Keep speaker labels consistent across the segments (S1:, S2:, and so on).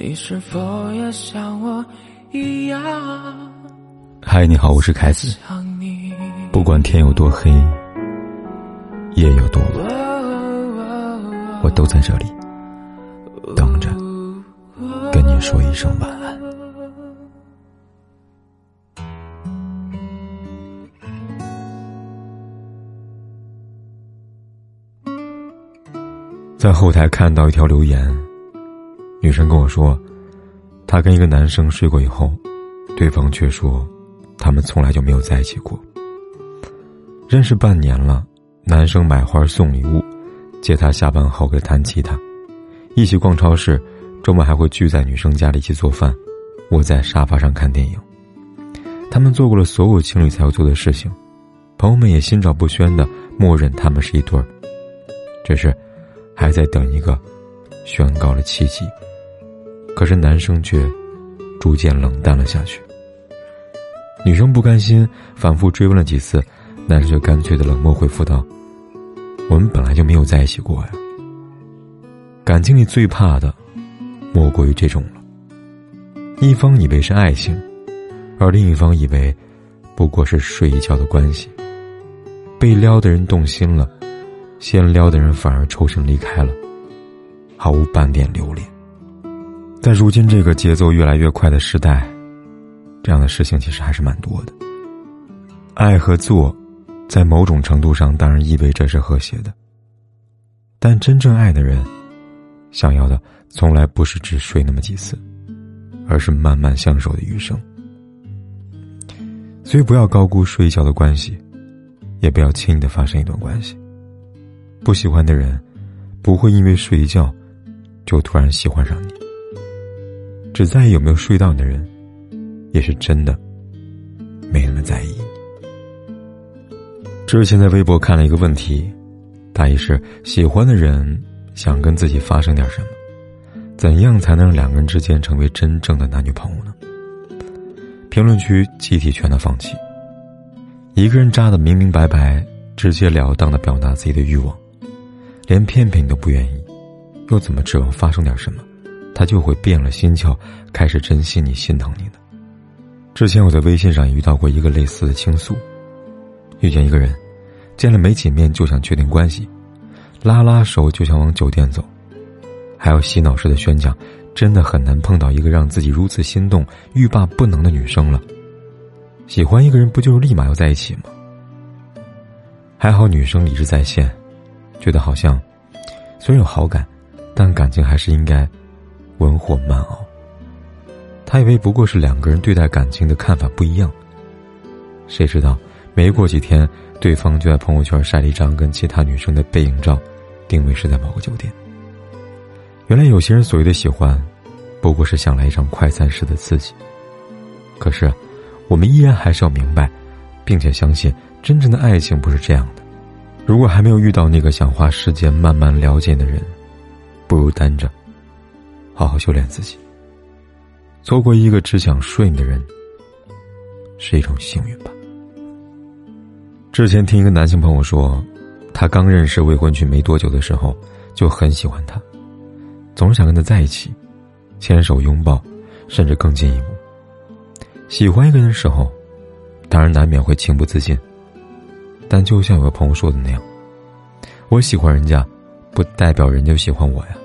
S1: 你是否也像我一样？
S2: 嗨，你好，我是凯子。不管天有多黑，夜有多晚，我都在这里等着跟你说一声晚安。在后台看到一条留言，女生跟我说，她跟一个男生睡过以后，对方却说，他们从来就没有在一起过。认识半年了，男生买花送礼物，接她下班后给弹吉他，一起逛超市，周末还会聚在女生家里一起做饭，窝在沙发上看电影。他们做过了所有情侣才要做的事情，朋友们也心照不宣的默认他们是一对儿，只是。还在等一个宣告了奇迹，可是男生却逐渐冷淡了下去。女生不甘心，反复追问了几次，男生却干脆的冷漠回复道：“我们本来就没有在一起过呀。”感情里最怕的，莫过于这种了。一方以为是爱情，而另一方以为不过是睡一觉的关系。被撩的人动心了。先撩的人反而抽身离开了，毫无半点留恋。在如今这个节奏越来越快的时代，这样的事情其实还是蛮多的。爱和做，在某种程度上当然意味着是和谐的，但真正爱的人，想要的从来不是只睡那么几次，而是慢慢相守的余生。所以不要高估睡觉的关系，也不要轻易的发生一段关系。不喜欢的人，不会因为睡一觉，就突然喜欢上你。只在意有没有睡到你的人，也是真的没那么在意。之前在微博看了一个问题，大意是：喜欢的人想跟自己发生点什么，怎样才能让两个人之间成为真正的男女朋友呢？评论区集体劝他放弃。一个人渣的明明白白、直截了当的表达自己的欲望。连骗骗都不愿意，又怎么指望发生点什么，他就会变了心窍，开始珍惜你、心疼你呢？之前我在微信上也遇到过一个类似的倾诉：遇见一个人，见了没几面就想确定关系，拉拉手就想往酒店走，还有洗脑式的宣讲，真的很难碰到一个让自己如此心动、欲罢不能的女生了。喜欢一个人不就是立马要在一起吗？还好女生理智在线。觉得好像，虽然有好感，但感情还是应该文火慢熬。他以为不过是两个人对待感情的看法不一样，谁知道没过几天，对方就在朋友圈晒了一张跟其他女生的背影照，定位是在某个酒店。原来有些人所谓的喜欢，不过是想来一场快餐式的刺激。可是，我们依然还是要明白，并且相信，真正的爱情不是这样的。如果还没有遇到那个想花时间慢慢了解的人，不如单着，好好修炼自己。错过一个只想睡你的人，是一种幸运吧。之前听一个男性朋友说，他刚认识未婚妻没多久的时候，就很喜欢她，总是想跟她在一起，牵手拥抱，甚至更进一步。喜欢一个人的时候，当然难免会情不自禁。但就像有个朋友说的那样，我喜欢人家，不代表人家喜欢我呀。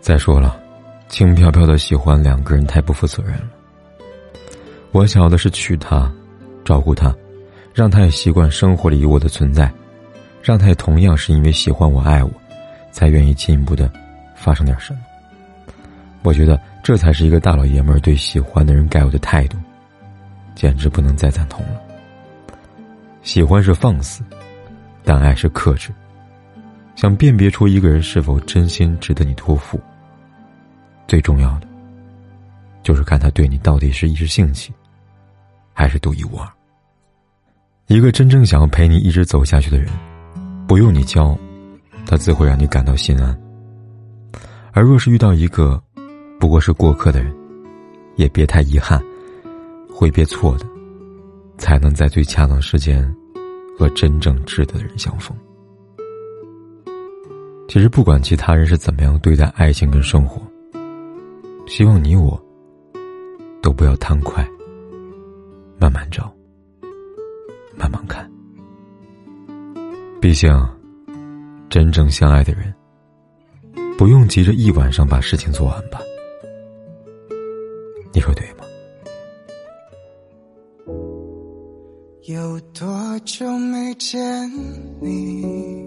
S2: 再说了，轻飘飘的喜欢两个人太不负责任了。我想要的是娶她，照顾她，让她也习惯生活里有我的存在，让她也同样是因为喜欢我、爱我，才愿意进一步的发生点什么。我觉得这才是一个大老爷们儿对喜欢的人该有的态度，简直不能再赞同了。喜欢是放肆，但爱是克制。想辨别出一个人是否真心值得你托付，最重要的，就是看他对你到底是一时兴起，还是独一无二。一个真正想要陪你一直走下去的人，不用你教，他自会让你感到心安。而若是遇到一个不过是过客的人，也别太遗憾，挥别错的。才能在最恰当时间，和真正值得的人相逢。其实，不管其他人是怎么样对待爱情跟生活，希望你我都不要贪快，慢慢找，慢慢看。毕竟，真正相爱的人，不用急着一晚上把事情做完吧？你说对吗？
S1: 有多久没见你？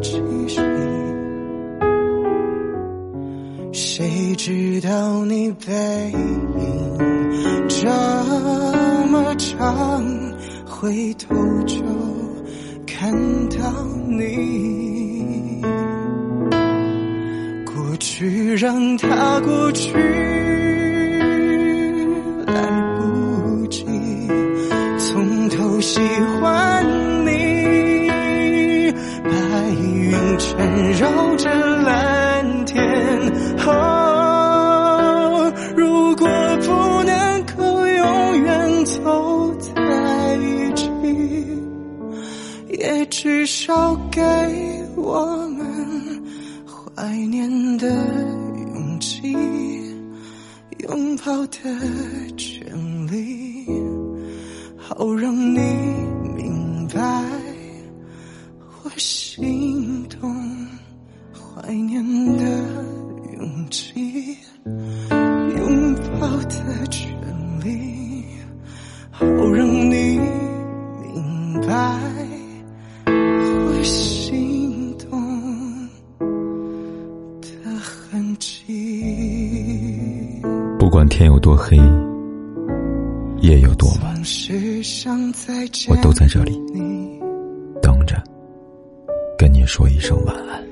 S1: 气息，谁知道你背影这么长，回头就看到你。过去让它过去，云缠绕着蓝天，哦，如果不能够永远走在一起，也至少给我们。怀念的勇气，拥抱的怀念的勇气，拥抱的权利，好让你明白我心动。
S2: 不管天有多黑，夜有多晚，我都在这里等着，跟你说一声晚安。